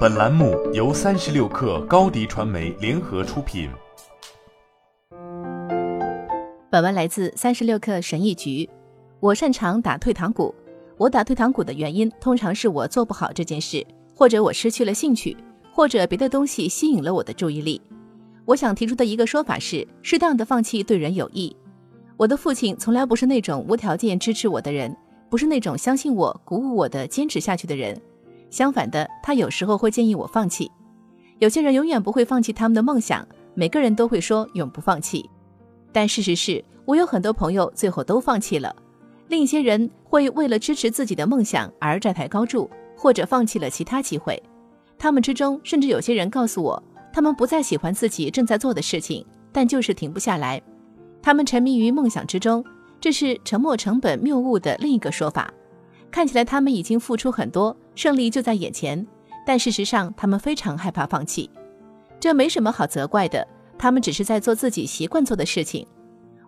本栏目由三十六氪高低传媒联合出品。本文来自三十六氪神译局。我擅长打退堂鼓。我打退堂鼓的原因，通常是我做不好这件事，或者我失去了兴趣，或者别的东西吸引了我的注意力。我想提出的一个说法是，适当的放弃对人有益。我的父亲从来不是那种无条件支持我的人，不是那种相信我、鼓舞我的坚持下去的人。相反的，他有时候会建议我放弃。有些人永远不会放弃他们的梦想，每个人都会说永不放弃。但事实是我有很多朋友最后都放弃了。另一些人会为了支持自己的梦想而债台高筑，或者放弃了其他机会。他们之中甚至有些人告诉我，他们不再喜欢自己正在做的事情，但就是停不下来。他们沉迷于梦想之中，这是沉没成本谬误的另一个说法。看起来他们已经付出很多。胜利就在眼前，但事实上，他们非常害怕放弃。这没什么好责怪的，他们只是在做自己习惯做的事情。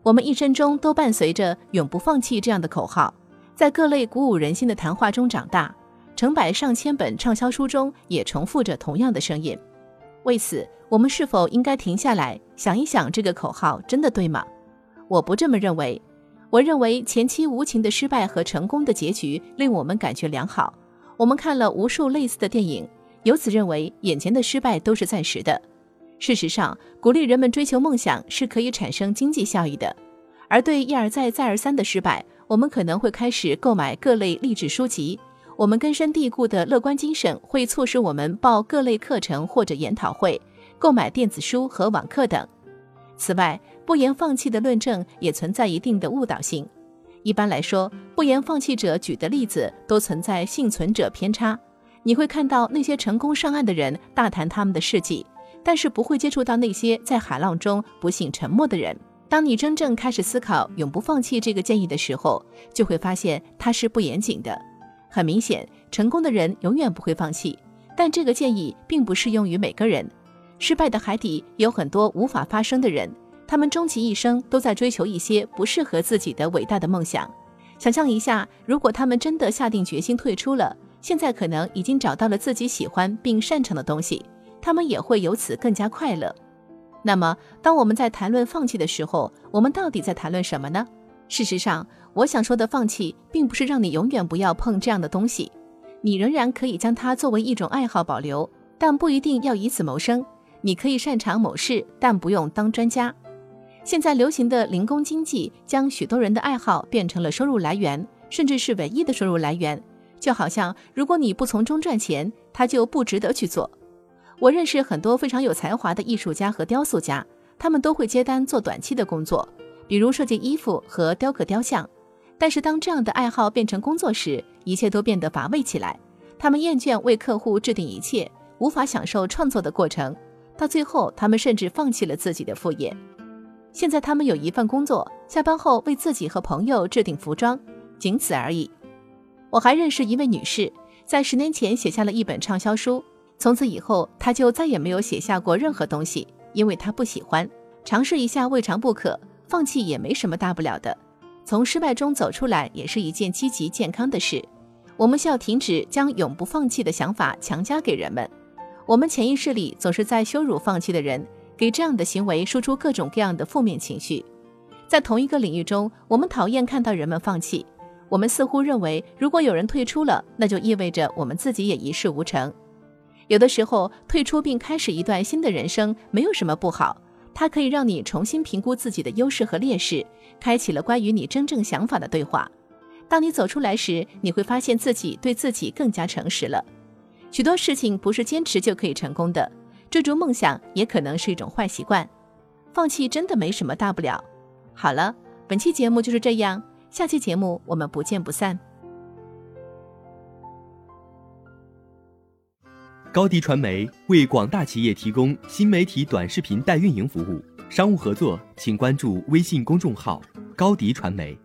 我们一生中都伴随着“永不放弃”这样的口号，在各类鼓舞人心的谈话中长大，成百上千本畅销书中也重复着同样的声音。为此，我们是否应该停下来想一想，这个口号真的对吗？我不这么认为。我认为前期无情的失败和成功的结局令我们感觉良好。我们看了无数类似的电影，由此认为眼前的失败都是暂时的。事实上，鼓励人们追求梦想是可以产生经济效益的。而对一而再、再而三的失败，我们可能会开始购买各类励志书籍。我们根深蒂固的乐观精神会促使我们报各类课程或者研讨会，购买电子书和网课等。此外，不言放弃的论证也存在一定的误导性。一般来说，不言放弃者举的例子都存在幸存者偏差。你会看到那些成功上岸的人大谈他们的事迹，但是不会接触到那些在海浪中不幸沉没的人。当你真正开始思考永不放弃这个建议的时候，就会发现它是不严谨的。很明显，成功的人永远不会放弃，但这个建议并不适用于每个人。失败的海底有很多无法发生的人。他们终其一生都在追求一些不适合自己的伟大的梦想。想象一下，如果他们真的下定决心退出了，现在可能已经找到了自己喜欢并擅长的东西，他们也会由此更加快乐。那么，当我们在谈论放弃的时候，我们到底在谈论什么呢？事实上，我想说的放弃，并不是让你永远不要碰这样的东西，你仍然可以将它作为一种爱好保留，但不一定要以此谋生。你可以擅长某事，但不用当专家。现在流行的零工经济将许多人的爱好变成了收入来源，甚至是唯一的收入来源。就好像如果你不从中赚钱，它就不值得去做。我认识很多非常有才华的艺术家和雕塑家，他们都会接单做短期的工作，比如设计衣服和雕刻雕像。但是当这样的爱好变成工作时，一切都变得乏味起来。他们厌倦为客户制定一切，无法享受创作的过程，到最后，他们甚至放弃了自己的副业。现在他们有一份工作，下班后为自己和朋友制定服装，仅此而已。我还认识一位女士，在十年前写下了一本畅销书，从此以后她就再也没有写下过任何东西，因为她不喜欢。尝试一下未尝不可，放弃也没什么大不了的。从失败中走出来也是一件积极健康的事。我们需要停止将永不放弃的想法强加给人们。我们潜意识里总是在羞辱放弃的人。给这样的行为输出各种各样的负面情绪，在同一个领域中，我们讨厌看到人们放弃。我们似乎认为，如果有人退出了，那就意味着我们自己也一事无成。有的时候，退出并开始一段新的人生没有什么不好，它可以让你重新评估自己的优势和劣势，开启了关于你真正想法的对话。当你走出来时，你会发现自己对自己更加诚实了。许多事情不是坚持就可以成功的。追逐梦想也可能是一种坏习惯，放弃真的没什么大不了。好了，本期节目就是这样，下期节目我们不见不散。高迪传媒为广大企业提供新媒体短视频代运营服务，商务合作请关注微信公众号高迪传媒。